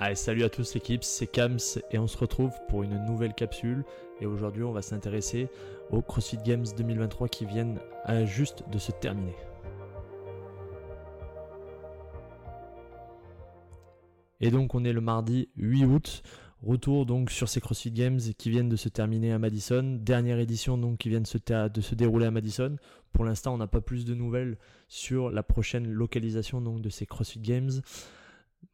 Allez, salut à tous l'équipe, c'est Kams et on se retrouve pour une nouvelle capsule. Et aujourd'hui, on va s'intéresser aux CrossFit Games 2023 qui viennent à juste de se terminer. Et donc, on est le mardi 8 août. Retour donc sur ces CrossFit Games qui viennent de se terminer à Madison. Dernière édition donc qui vient de se, de se dérouler à Madison. Pour l'instant, on n'a pas plus de nouvelles sur la prochaine localisation donc de ces CrossFit Games.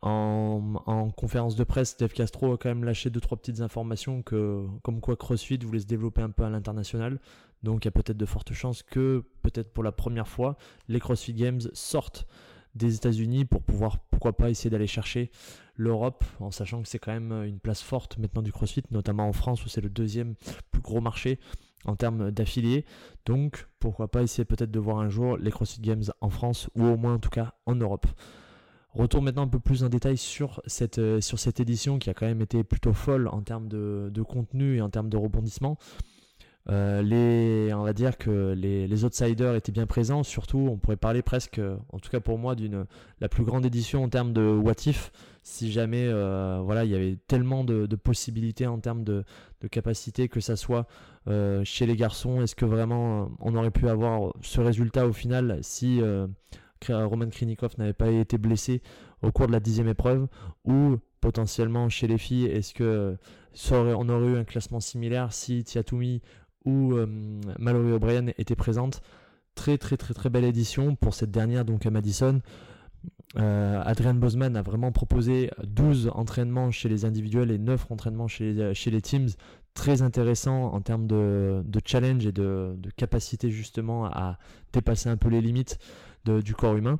En, conférence de presse, Dave Castro a quand même lâché deux trois petites informations que, comme quoi CrossFit voulait se développer un peu à l'international. Donc il y a peut-être de fortes chances que, peut-être pour la première fois, les CrossFit Games sortent des États-Unis pour pouvoir, pourquoi pas, essayer d'aller chercher l'Europe, en sachant que c'est quand même une place forte maintenant du CrossFit, notamment en France où c'est le deuxième plus gros marché en termes d'affiliés. Donc pourquoi pas essayer peut-être de voir un jour les CrossFit Games en France ou au moins en tout cas en Europe. Retour maintenant un peu plus en détail sur cette, euh, sur cette édition qui a quand même été plutôt folle en termes de, contenu et en termes de rebondissement. Euh, on va dire que les, outsiders étaient bien présents, surtout on pourrait parler presque, en tout cas pour moi, d'une la plus grande édition en termes de what if, si jamais euh, voilà, il y avait tellement de, possibilités en termes de, de capacité, que ça soit chez les garçons, est-ce que vraiment on aurait pu avoir ce résultat au final si Roman Krinikov n'avait pas été blessé au cours de la dixième épreuve, ou potentiellement chez les filles, est-ce que on aurait eu un classement similaire si Tiatoumi ou euh, Mallory O'Brien étaient présentes? Très très très très belle édition pour cette dernière donc à Madison. Euh, Adrian Bosman a vraiment proposé 12 entraînements chez les individuels et 9 entraînements chez les, teams. Très intéressant en termes de, challenge et de, capacité justement à dépasser un peu les limites du corps humain.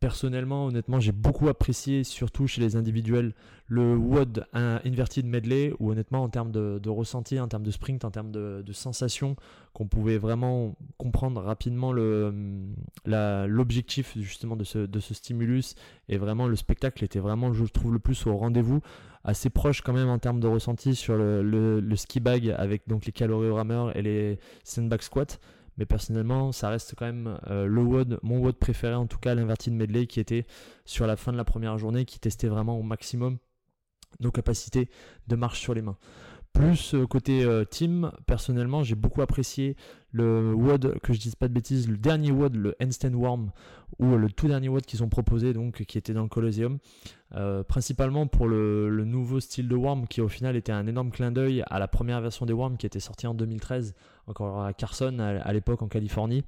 Personnellement, honnêtement, j'ai beaucoup apprécié, surtout chez les individuels, le WOD Inverted Medley, où honnêtement, en termes de, ressenti, en termes de sprint, en termes de, de sensation, qu'on pouvait vraiment comprendre rapidement l'objectif justement de ce, de ce stimulus, et vraiment le spectacle était vraiment, je trouve, le plus au rendez-vous, assez proche quand même en termes de ressenti sur le, le, ski bag avec donc les caloriogrammeurs et les sandbag squats mais personnellement, ça reste quand même euh, le WOD, mon WOD préféré, en tout cas l'inverted medley qui était sur la fin de la première journée, qui testait vraiment au maximum nos capacités de marche sur les mains. Plus euh, côté euh, team, personnellement, j'ai beaucoup apprécié le WOD, que je dise pas de bêtises, le dernier WOD, le Handstand Worm, ou le tout dernier WOD qu'ils ont proposé, donc qui était dans le Colosseum. Principalement pour le, nouveau style de Worm, qui au final était un énorme clin d'œil à la première version des Worm qui était sortie en 2013, encore à Carson, à, l'époque en Californie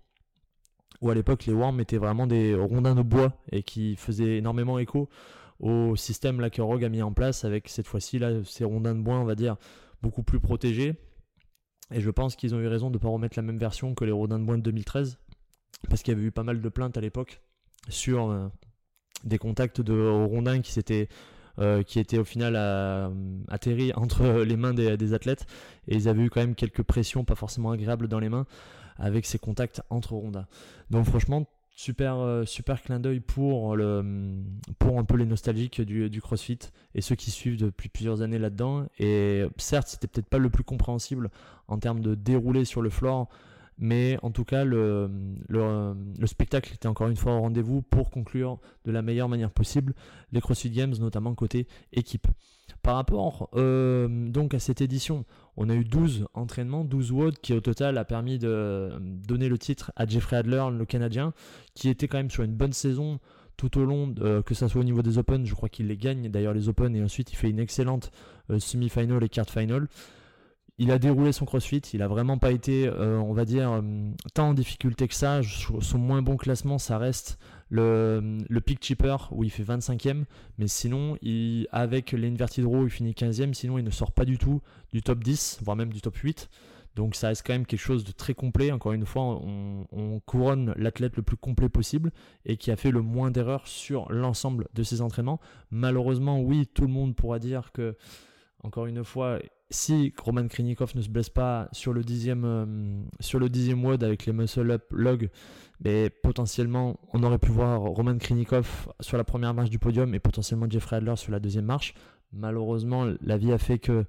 où à l'époque les worms étaient vraiment des rondins de bois et qui faisaient énormément écho au système là que Rogue a mis en place avec cette fois-ci là ces rondins de bois on va dire beaucoup plus protégés. Et je pense qu'ils ont eu raison de ne pas remettre la même version que les Rodins de Bois de 2013, parce qu'il y avait eu pas mal de plaintes à l'époque sur euh, des contacts de rondins qui s'étaient euh, qui étaient au final euh, atterris entre les mains des, athlètes et ils avaient eu quand même quelques pressions pas forcément agréables dans les mains avec ces contacts entre rondins. Donc franchement super euh, clin d'œil pour un peu les nostalgiques du, du, CrossFit et ceux qui suivent depuis plusieurs années là-dedans et certes c'était peut-être pas le plus compréhensible en termes de déroulé sur le floor mais en tout cas le, le, le spectacle était encore une fois au rendez-vous pour conclure de la meilleure manière possible les CrossFit Games notamment côté équipe. Par rapport euh, donc à cette édition, on a eu 12 entraînements, 12 WOD qui au total a permis de donner le titre à Jeffrey Adler, le Canadien, qui était quand même sur une bonne saison tout au long, que ça soit au niveau des Open, je crois qu'il les gagne d'ailleurs les Open et ensuite il fait une excellente euh, semi-final et quart final il a déroulé son crossfit, il a vraiment pas été, euh, on va dire, euh, tant en difficulté que ça. Son moins bon classement, ça reste le, le Peak Cheaper où il fait 25e, mais sinon, avec l'Inverted Row, il finit 15e, sinon il ne sort pas du tout du top 10, voire même du top 8. Donc ça reste quand même quelque chose de très complet. Encore une fois, on couronne l'athlète le plus complet possible et qui a fait le moins d'erreurs sur l'ensemble de ses entraînements. Malheureusement, oui, tout le monde pourra dire que, encore une fois, si Roman Krinikov ne se blesse pas sur le dixième, euh, sur le dixième WOD avec les muscle up log, mais potentiellement on aurait pu voir Roman Krinikov sur la première marche du podium et potentiellement Jeffrey Adler sur la deuxième marche. Malheureusement, la vie a fait que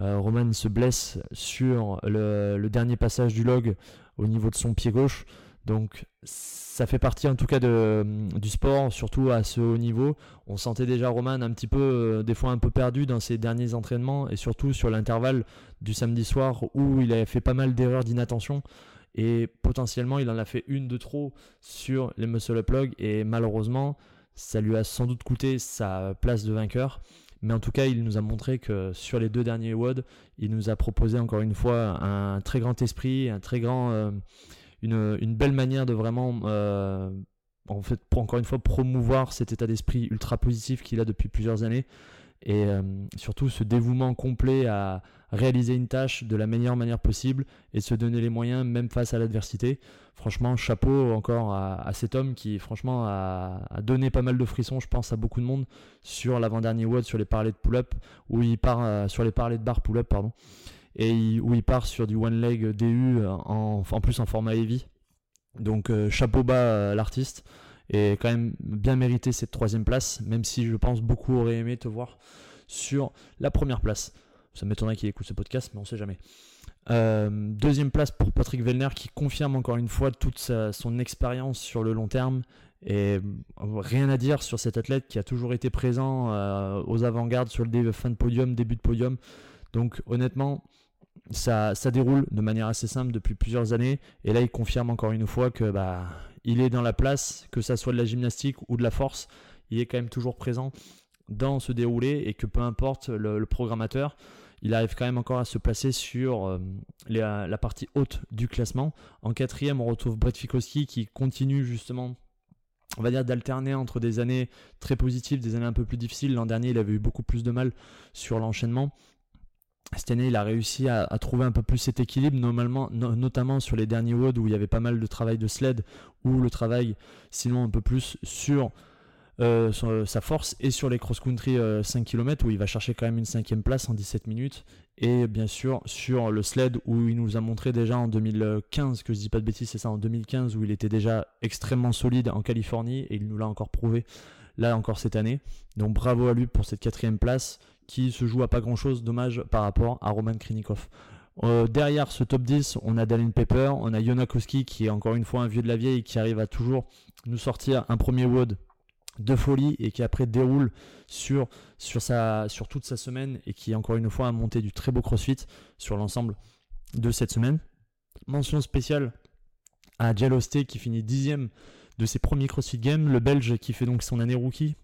euh, Roman se blesse sur le, dernier passage du log au niveau de son pied gauche. Donc ça fait partie en tout cas de, du sport, surtout à ce haut niveau. On sentait déjà Roman un petit peu, euh, des fois un peu perdu dans ses derniers entraînements et surtout sur l'intervalle du samedi soir où il avait fait pas mal d'erreurs d'inattention et potentiellement il en a fait une de trop sur les muscle up et malheureusement ça lui a sans doute coûté sa place de vainqueur. Mais en tout cas, il nous a montré que sur les deux derniers WOD, il nous a proposé encore une fois un très grand esprit, un très grand, euh, une, belle manière de vraiment, euh, en fait, pour encore une fois promouvoir cet état d'esprit ultra positif qu'il a depuis plusieurs années et euh, surtout ce dévouement complet à réaliser une tâche de la meilleure manière possible et se donner les moyens même face à l'adversité. Franchement, chapeau encore à, cet homme qui franchement a, donné pas mal de frissons, je pense à beaucoup de monde sur l'avant-dernier WOD sur les parlers de pull-up où il part euh, sur les parlers de bar pull-up pardon et où il part sur du one leg DU en, plus en format heavy. Donc euh, chapeau bas à l'artiste et quand même bien mérité cette troisième place, même si je pense beaucoup auraient aimé te voir sur la première place. Ça m'étonnerait qu'il écoute ce podcast, mais on sait jamais. Euh, deuxième place pour Patrick Vellner qui confirme encore une fois toute son expérience sur le long terme. Et rien à dire sur cet athlète qui a toujours été présent euh, aux avant-gardes sur le fin de podium, début de podium. Donc honnêtement, ça, déroule de manière assez simple depuis plusieurs années. Et là, il confirme encore une fois que bah, il est dans la place, que ça soit de la gymnastique ou de la force, il est quand même toujours présent dans ce déroulé et que peu importe le, programmateur, il arrive quand même encore à se placer sur euh, la, partie haute du classement. En quatrième, on retrouve Brett Fikowski qui continue justement, on va d'alterner entre des années très positives, des années un peu plus difficiles. L'an dernier, il avait eu beaucoup plus de mal sur l'enchaînement cette année, il a réussi à, trouver un peu plus cet équilibre, notamment sur les derniers WOD où il y avait pas mal de travail de sled, ou le travail, sinon un peu plus sur euh, sa force, et sur les cross-country 5 euh, km où il va chercher quand même une cinquième place en 17 minutes, et bien sûr sur le sled où il nous a montré déjà en 2015, que je dis pas de bêtises, c'est ça, en 2015 où il était déjà extrêmement solide en Californie, et il nous l'a encore prouvé là encore cette année. Donc bravo à lui pour cette quatrième place qui se joue à pas grand chose, dommage par rapport à Roman Krinikov. Euh, derrière ce top 10, on a Dallin Pepper, on a Jonakowski qui est encore une fois un vieux de la vieille qui arrive à toujours nous sortir un premier WOD de folie et qui après déroule sur toute sa semaine et qui encore une fois a monté du très beau crossfit sur l'ensemble de cette semaine. Mention spéciale à Jalosté qui finit dixième de ses premiers CrossFit Games, le Belge qui fait donc son année rookie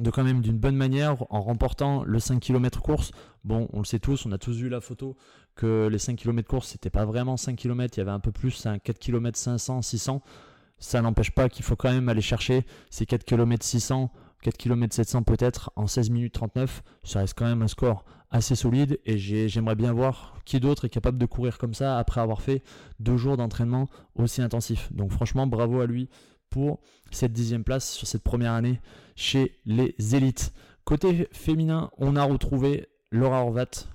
de quand même d'une bonne manière en remportant le 5 km course. Bon, on le sait tous, on a tous vu la photo que les 5 km course, c'était pas vraiment 5 km, il y avait un peu plus, un 4 km 500, 600. Ça n'empêche pas qu'il faut quand même aller chercher ces 4 km 600, 4 km 700 peut-être en 16 minutes 39. Ça reste quand même un score assez solide et j'aimerais bien voir qui d'autre est capable de courir comme ça après avoir fait deux jours d'entraînement aussi intensif. Donc franchement, bravo à lui pour cette dixième place sur cette première année chez les élites. Côté féminin, on a retrouvé Laura Horvat,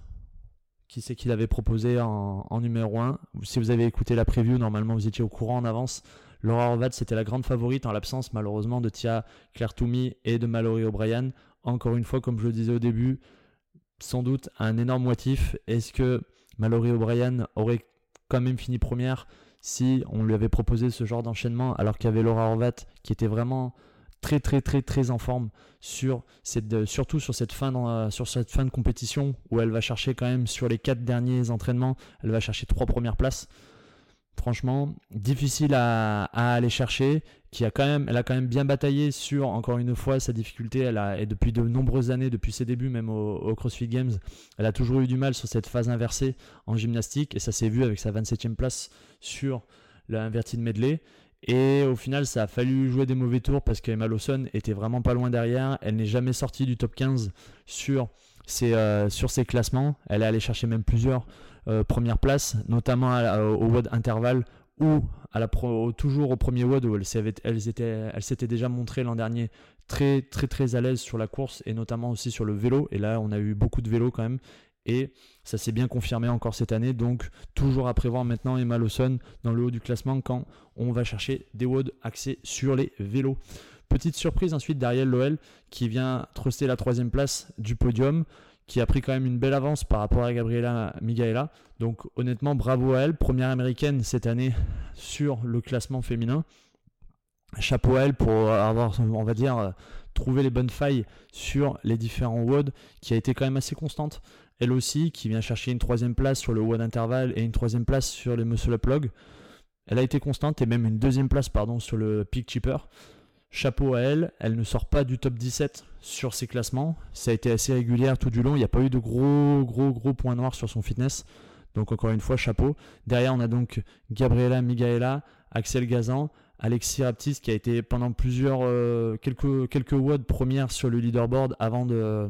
qui c'est qu'il avait proposé en, numéro 1. Si vous avez écouté la preview, normalement vous étiez au courant en avance. Laura Horvat, c'était la grande favorite en l'absence malheureusement de Tia Claire Toumi et de Mallory O'Brien. Encore une fois, comme je le disais au début, sans doute un énorme motif. Est-ce que Mallory O'Brien aurait quand même fini première? Si on lui avait proposé ce genre d'enchaînement alors qu'il y avait Laura Horvat qui était vraiment très très très très en forme sur cette, surtout sur cette, fin dans, sur cette fin de compétition où elle va chercher quand même sur les quatre derniers entraînements, elle va chercher trois premières places. Franchement, difficile à, aller chercher. Qui a quand même, elle a quand même bien bataillé sur, encore une fois, sa difficulté. Elle a, et depuis de nombreuses années, depuis ses débuts même au, CrossFit Games, elle a toujours eu du mal sur cette phase inversée en gymnastique. Et ça s'est vu avec sa 27e place sur l'inverted medley. Et au final, ça a fallu jouer des mauvais tours parce qu'Emma Lawson était vraiment pas loin derrière. Elle n'est jamais sortie du top 15 sur ses, euh, sur ses classements. Elle est allée chercher même plusieurs euh, première place, notamment au WOD intervalle ou toujours au premier WOD où elle, s'était déjà montrée l'an dernier très très très à l'aise sur la course et notamment aussi sur le vélo. Et là, on a eu beaucoup de vélo quand même. Et ça s'est bien confirmé encore cette année. Donc, toujours à prévoir maintenant Emma Lawson dans le haut du classement quand on va chercher des WOD axés sur les vélos. Petite surprise ensuite d'Ariel Loel qui vient truster la troisième place du podium qui a pris quand même une belle avance par rapport à Gabriela Migaela. Donc honnêtement, bravo à elle. Première américaine cette année sur le classement féminin. Chapeau à elle pour avoir, on va dire, trouvé les bonnes failles sur les différents WOD, qui a été quand même assez constante. Elle aussi, qui vient chercher une troisième place sur le WOD intervalle et une troisième place sur les muscle up log. Elle a été constante et même une deuxième place pardon, sur le peak cheaper. Chapeau à elle, elle ne sort pas du top 17 sur ses classements. Ça a été assez régulière tout du long. Il n'y a pas eu de gros, gros, gros points noirs sur son fitness. Donc encore une fois, chapeau. Derrière, on a donc Gabriela Migaela, Axel Gazan, Alexis Raptis qui a été pendant plusieurs euh, quelques quelques WOD première sur le leaderboard avant de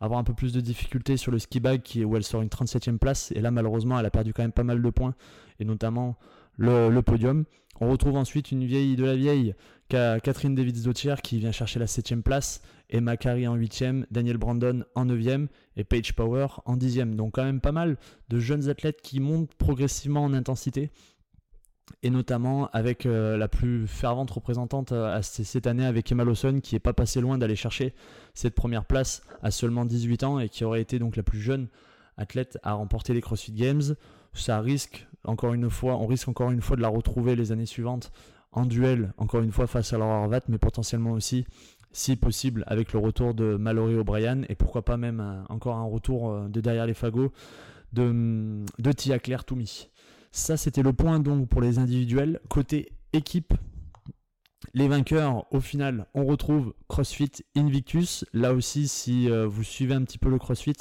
avoir un peu plus de difficultés sur le ski bag où elle sort une 37e place et là malheureusement elle a perdu quand même pas mal de points et notamment le, podium. On retrouve ensuite une vieille de la vieille Catherine Davids Dautier qui vient chercher la 7 place, Emma Carey en 8e, Daniel Brandon en 9e et Paige Power en 10e. Donc quand même pas mal de jeunes athlètes qui montent progressivement en intensité et notamment avec euh, la plus fervente représentante euh, cette année avec Emma Lawson qui n'est pas passé loin d'aller chercher cette première place à seulement 18 ans et qui aurait été donc la plus jeune athlète à remporter les CrossFit Games. Ça risque encore une fois, on risque encore une fois de la retrouver les années suivantes en duel, encore une fois face à Laura Horvat, mais potentiellement aussi, si possible, avec le retour de Mallory O'Brien et pourquoi pas même encore un retour euh, de derrière les fagots de, de Tia Claire Toumi. Ça, c'était le point donc pour les individuels. Côté équipe, les vainqueurs, au final, on retrouve CrossFit Invictus. Là aussi, si euh, vous suivez un petit peu le CrossFit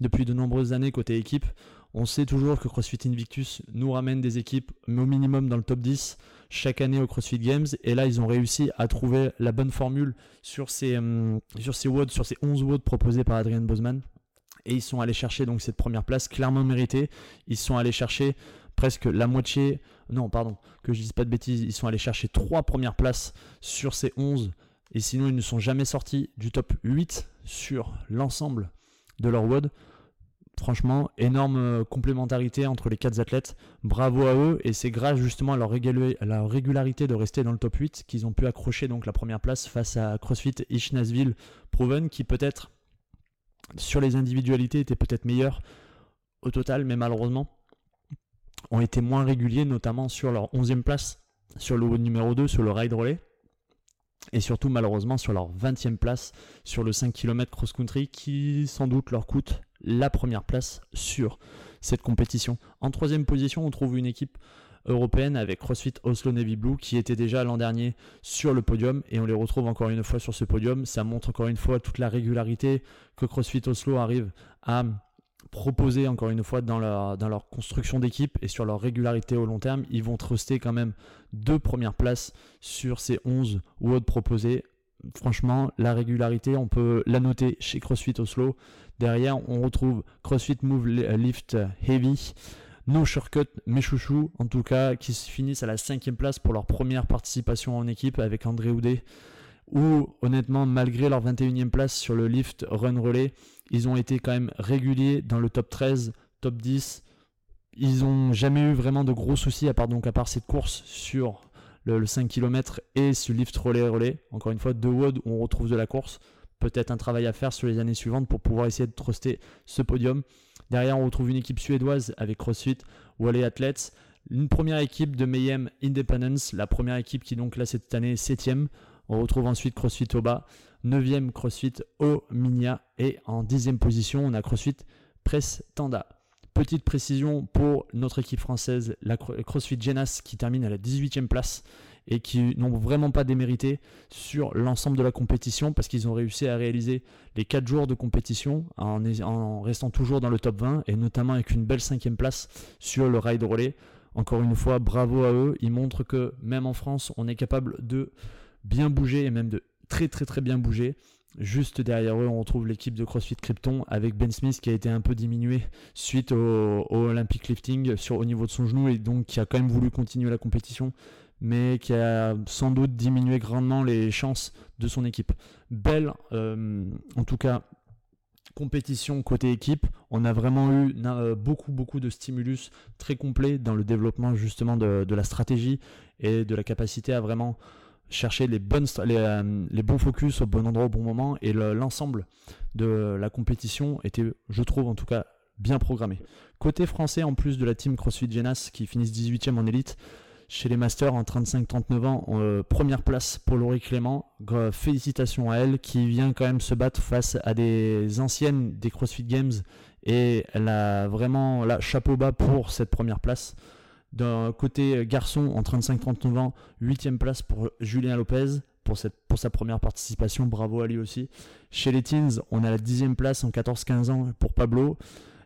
depuis de nombreuses années côté équipe, on sait toujours que CrossFit Invictus nous ramène des équipes au minimum dans le top 10 chaque année au CrossFit Games. Et là, ils ont réussi à trouver la bonne formule sur ces, euh, sur ces sur ces 11 WOD proposés par Adrian Bosman. Et ils sont allés chercher donc cette première place clairement méritée. Ils sont allés chercher presque la moitié, non pardon, que je dise pas de bêtises, ils sont allés chercher trois premières places sur ces 11 et sinon ils ne sont jamais sortis du top 8 sur l'ensemble de leur WOD. Franchement, énorme euh, complémentarité entre les quatre athlètes. Bravo à eux et c'est grâce justement à leur, régularité de rester dans le top 8 qu'ils ont pu accrocher donc la première place face à CrossFit Ishnasville Proven qui peut-être sur les individualités était peut-être meilleur au total mais malheureusement ont été moins réguliers notamment sur leur 11e place sur le numéro 2 sur le ride relay et surtout malheureusement sur leur 20e place sur le 5 km cross-country qui sans doute leur coûte la première place sur cette compétition. En troisième position, on trouve une équipe européenne avec CrossFit Oslo Navy Blue qui était déjà l'an dernier sur le podium et on les retrouve encore une fois sur ce podium. Ça montre encore une fois toute la régularité que CrossFit Oslo arrive à proposer encore une fois dans leur, dans construction d'équipe et sur leur régularité au long terme. Ils vont truster quand même deux premières places sur ces 11 WOD proposés. Franchement, la régularité, on peut la noter chez CrossFit Oslo. Derrière, on retrouve CrossFit Move Lift Heavy, No Shortcut, mes chouchous, en tout cas, qui finissent à la cinquième place pour leur première participation en équipe avec André Houdet, où honnêtement, malgré leur 21e place sur le lift run relay, ils ont été quand même réguliers dans le top 13, top 10. Ils n'ont jamais eu vraiment de gros soucis, à part, donc, à part cette course sur le, 5 km et ce lift relay relais. Encore une fois, deux WOD où on retrouve de la course peut-être un travail à faire sur les années suivantes pour pouvoir essayer de truster ce podium. Derrière, on retrouve une équipe suédoise avec CrossFit, Wally Athletes, une première équipe de Mayhem Independence, la première équipe qui donc là cette année est 7 On retrouve ensuite CrossFit Oba, 9e CrossFit Ominia et en 10e position, on a CrossFit Press Tanda. Petite précision pour notre équipe française, la CrossFit Genas qui termine à la 18e place et qui n'ont vraiment pas démérité sur l'ensemble de la compétition parce qu'ils ont réussi à réaliser les 4 jours de compétition en, restant toujours dans le top 20 et notamment avec une belle cinquième place sur le ride relais. Encore une fois, bravo à eux. Ils montrent que même en France, on est capable de bien bouger et même de très très très bien bouger. Juste derrière eux, on retrouve l'équipe de CrossFit Krypton avec Ben Smith qui a été un peu diminué suite au, Olympic Lifting sur, au niveau de son genou et donc qui a quand même voulu continuer la compétition mais qui a sans doute diminué grandement les chances de son équipe. Belle, euh, en tout cas, compétition côté équipe. On a vraiment eu euh, beaucoup, beaucoup de stimulus très complets dans le développement justement de, la stratégie et de la capacité à vraiment chercher les, bonnes, les, les, bons focus au bon endroit au bon moment et l'ensemble de la compétition était, je trouve en tout cas, bien programmé. Côté français, en plus de la team CrossFit Genas qui finissent 18e en élite, chez les Masters en 35-39 ans, euh, première place pour Laurie Clément. félicitations à elle qui vient quand même se battre face à des anciennes des CrossFit Games et elle a vraiment la chapeau bas pour cette première place. D'un côté garçon en 35-39 ans, 8 place pour Julien Lopez pour, cette, sa première participation. Bravo à lui aussi. Chez les teens, on a la 10 place en 14-15 ans pour Pablo.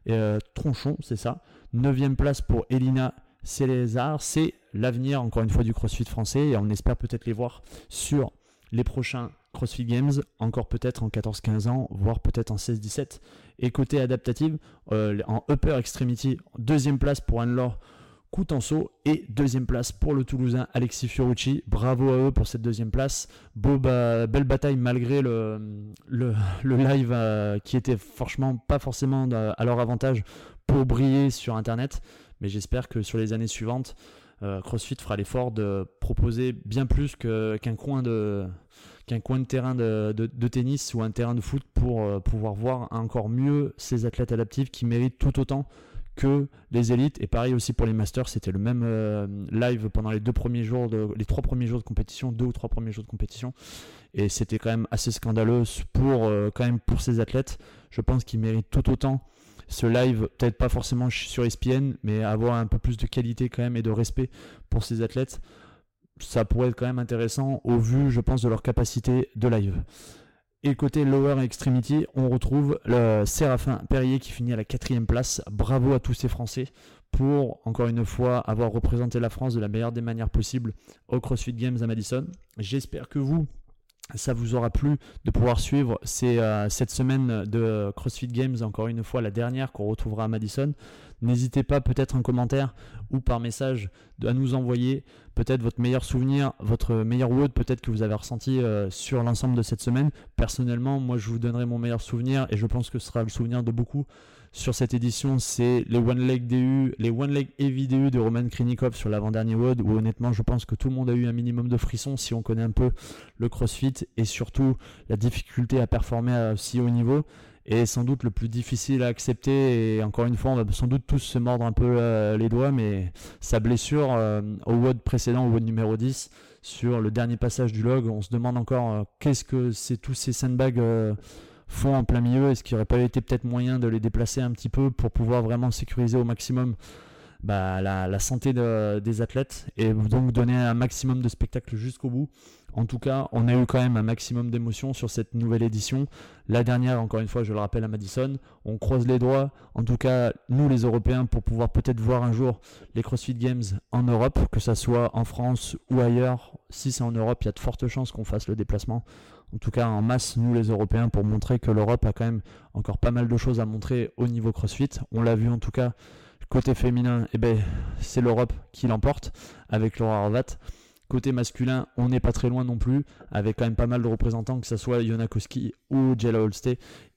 Euh, Tronchon, c'est ça. 9 place pour Elina Célésar. C'est l'avenir, encore une fois, du CrossFit français. Et on espère peut-être les voir sur les prochains CrossFit Games, encore peut-être en 14-15 ans, voire peut-être en 16-17. Et côté adaptative, euh, en Upper Extremity, deuxième place pour Anne-Laure Coutenceau et deuxième place pour le Toulousain Alexis Fiorucci. Bravo à eux pour cette deuxième place. Belle bataille malgré le, live euh, qui était franchement pas forcément à leur avantage pour briller sur Internet. Mais j'espère que sur les années suivantes, euh, CrossFit fera l'effort de proposer bien plus qu'un coin de terrain de, de, tennis ou un terrain de foot pour euh, pouvoir voir encore mieux ces athlètes adaptifs qui méritent tout autant que les élites. Et pareil aussi pour les masters, c'était le même euh, live pendant les deux premiers jours, les trois premiers jours de compétition, deux ou trois premiers jours de compétition. Et c'était quand même assez scandaleux pour euh, pour ces athlètes. Je pense qu'ils méritent tout autant ce live, peut-être pas forcément sur ESPN, mais avoir un peu plus de qualité quand même et de respect pour ces athlètes. Ça pourrait être quand même intéressant au vu, je pense, de leur capacité de live. Et côté Lower Extremity, on retrouve le Séraphin Perrier qui finit à la quatrième place. Bravo à tous ces Français pour, encore une fois, avoir représenté la France de la meilleure des manières possibles au CrossFit Games à Madison. J'espère que vous, ça vous aura plu de pouvoir suivre euh, cette semaine de CrossFit Games, encore une fois la dernière qu'on retrouvera à Madison. N'hésitez pas peut-être en commentaire ou par message à nous envoyer peut-être votre meilleur souvenir, votre meilleur WOD peut-être que vous avez ressenti euh, sur l'ensemble de cette semaine. Personnellement, moi je vous donnerai mon meilleur souvenir et je pense que ce sera le souvenir de beaucoup sur cette édition, c'est les One Leg DU, les One Leg Heavy DU de Roman Krinikov sur l'avant-dernier WOD, où honnêtement, je pense que tout le monde a eu un minimum de frissons si on connaît un peu le CrossFit et surtout la difficulté à performer à si haut niveau est sans doute le plus difficile à accepter. Et encore une fois, on va sans doute tous se mordre un peu euh, les doigts, mais sa blessure euh, au WOD précédent, au WOD numéro 10, sur le dernier passage du log, on se demande encore euh, qu'est-ce que tous ces sandbags font en plein milieu Est-ce qu'il n'y aurait pas été peut-être moyen de les déplacer un petit peu pour pouvoir vraiment sécuriser au maximum bah, la, santé des athlètes et donc donner un maximum de spectacle jusqu'au bout? En tout cas, on a eu quand même un maximum d'émotions sur cette nouvelle édition. La dernière, encore une fois, je le rappelle à Madison, on croise les doigts, en tout cas nous les Européens, pour pouvoir peut-être voir un jour les CrossFit Games en Europe, que ce soit en France ou ailleurs. Si c'est en Europe, il y a de fortes chances qu'on fasse le déplacement. En tout cas, en masse, nous les Européens, pour montrer que l'Europe a quand même encore pas mal de choses à montrer au niveau CrossFit. On l'a vu en tout cas, côté féminin, eh ben, c'est l'Europe qui l'emporte avec Laura Horvat. Côté masculin, on n'est pas très loin non plus, avec quand même pas mal de représentants, que ce soit Yona Koski ou Jella Holste.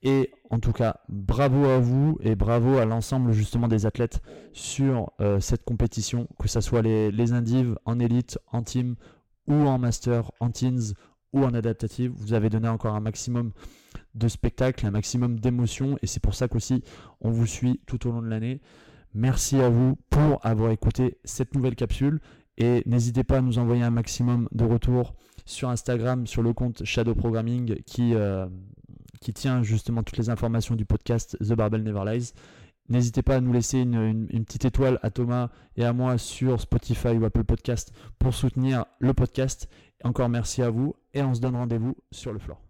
Et en tout cas, bravo à vous et bravo à l'ensemble justement des athlètes sur euh, cette compétition, que ce soit les, les indives en élite, en team ou en master, en teens ou en adaptative. Vous avez donné encore un maximum de spectacles, un maximum d'émotions et c'est pour ça qu'aussi on vous suit tout au long de l'année. Merci à vous pour avoir écouté cette nouvelle capsule et n'hésitez pas à nous envoyer un maximum de retours sur Instagram, sur le compte Shadow Programming qui, euh, qui tient justement toutes les informations du podcast The Barbell Never Lies. N'hésitez pas à nous laisser une, une, petite étoile à Thomas et à moi sur Spotify ou Apple Podcast pour soutenir le podcast. Encore merci à vous et on se donne rendez-vous sur le floor.